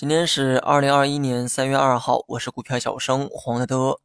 今天是二零二一年三月二号，我是股票小生黄德德。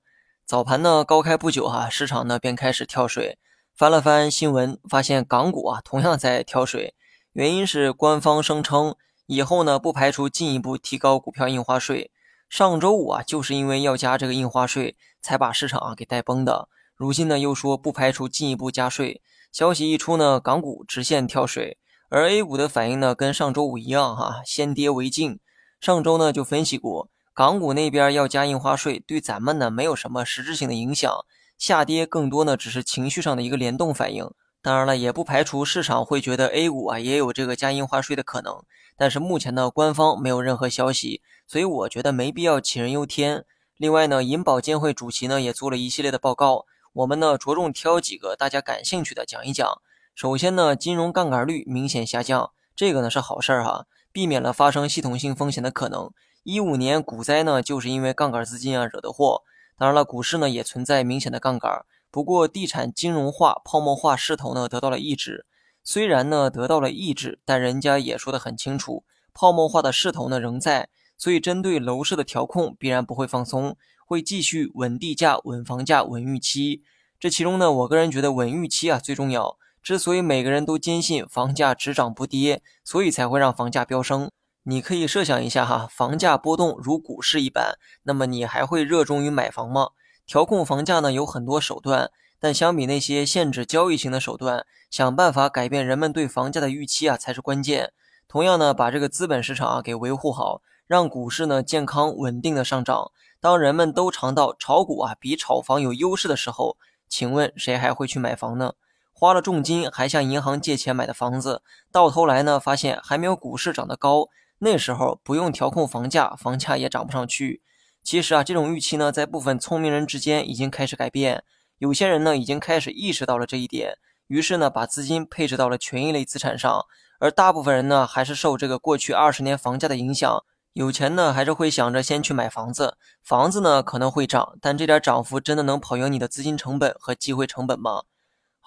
早盘呢，高开不久哈，市场呢便开始跳水。翻了翻新闻，发现港股啊同样在跳水，原因是官方声称以后呢不排除进一步提高股票印花税。上周五啊就是因为要加这个印花税，才把市场啊给带崩的。如今呢又说不排除进一步加税，消息一出呢，港股直线跳水，而 A 股的反应呢跟上周五一样哈，先跌为敬。上周呢就分析过，港股那边要加印花税，对咱们呢没有什么实质性的影响，下跌更多呢只是情绪上的一个联动反应。当然了，也不排除市场会觉得 A 股啊也有这个加印花税的可能，但是目前呢官方没有任何消息，所以我觉得没必要杞人忧天。另外呢，银保监会主席呢也做了一系列的报告，我们呢着重挑几个大家感兴趣的讲一讲。首先呢，金融杠杆率明显下降，这个呢是好事儿哈。避免了发生系统性风险的可能。一五年股灾呢，就是因为杠杆资金啊惹的祸。当然了，股市呢也存在明显的杠杆，不过地产金融化、泡沫化势头呢得到了抑制。虽然呢得到了抑制，但人家也说得很清楚，泡沫化的势头呢仍在。所以针对楼市的调控必然不会放松，会继续稳地价、稳房价、稳预期。这其中呢，我个人觉得稳预期啊最重要。之所以每个人都坚信房价只涨不跌，所以才会让房价飙升。你可以设想一下哈，房价波动如股市一般，那么你还会热衷于买房吗？调控房价呢有很多手段，但相比那些限制交易型的手段，想办法改变人们对房价的预期啊才是关键。同样呢，把这个资本市场啊给维护好，让股市呢健康稳定的上涨。当人们都尝到炒股啊比炒房有优势的时候，请问谁还会去买房呢？花了重金还向银行借钱买的房子，到头来呢，发现还没有股市涨得高。那时候不用调控房价，房价也涨不上去。其实啊，这种预期呢，在部分聪明人之间已经开始改变。有些人呢，已经开始意识到了这一点，于是呢，把资金配置到了权益类资产上。而大部分人呢，还是受这个过去二十年房价的影响，有钱呢，还是会想着先去买房子。房子呢，可能会涨，但这点涨幅真的能跑赢你的资金成本和机会成本吗？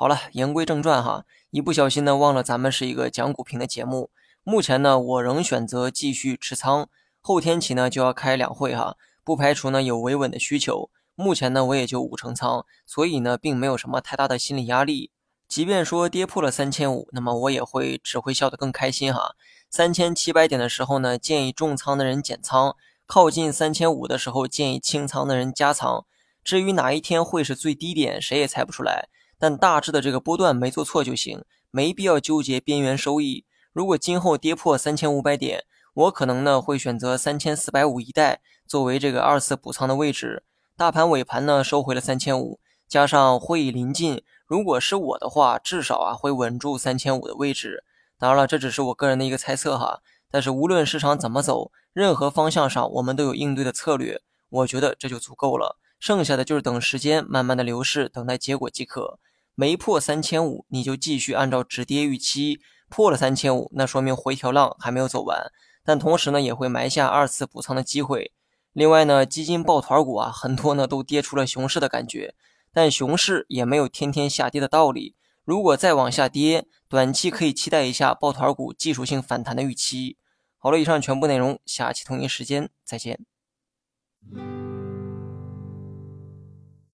好了，言归正传哈，一不小心呢忘了咱们是一个讲股评的节目。目前呢，我仍选择继续持仓，后天起呢就要开两会哈，不排除呢有维稳的需求。目前呢我也就五成仓，所以呢并没有什么太大的心理压力。即便说跌破了三千五，那么我也会只会笑得更开心哈。三千七百点的时候呢，建议重仓的人减仓；靠近三千五的时候，建议清仓的人加仓。至于哪一天会是最低点，谁也猜不出来。但大致的这个波段没做错就行，没必要纠结边缘收益。如果今后跌破三千五百点，我可能呢会选择三千四百五一带作为这个二次补仓的位置。大盘尾盘呢收回了三千五，加上会议临近，如果是我的话，至少啊会稳住三千五的位置。当然了，这只是我个人的一个猜测哈。但是无论市场怎么走，任何方向上我们都有应对的策略，我觉得这就足够了。剩下的就是等时间慢慢的流逝，等待结果即可。没破三千五，你就继续按照止跌预期；破了三千五，那说明回调浪还没有走完，但同时呢，也会埋下二次补仓的机会。另外呢，基金抱团股啊，很多呢都跌出了熊市的感觉，但熊市也没有天天下跌的道理。如果再往下跌，短期可以期待一下抱团股技术性反弹的预期。好了，以上全部内容，下期同一时间再见。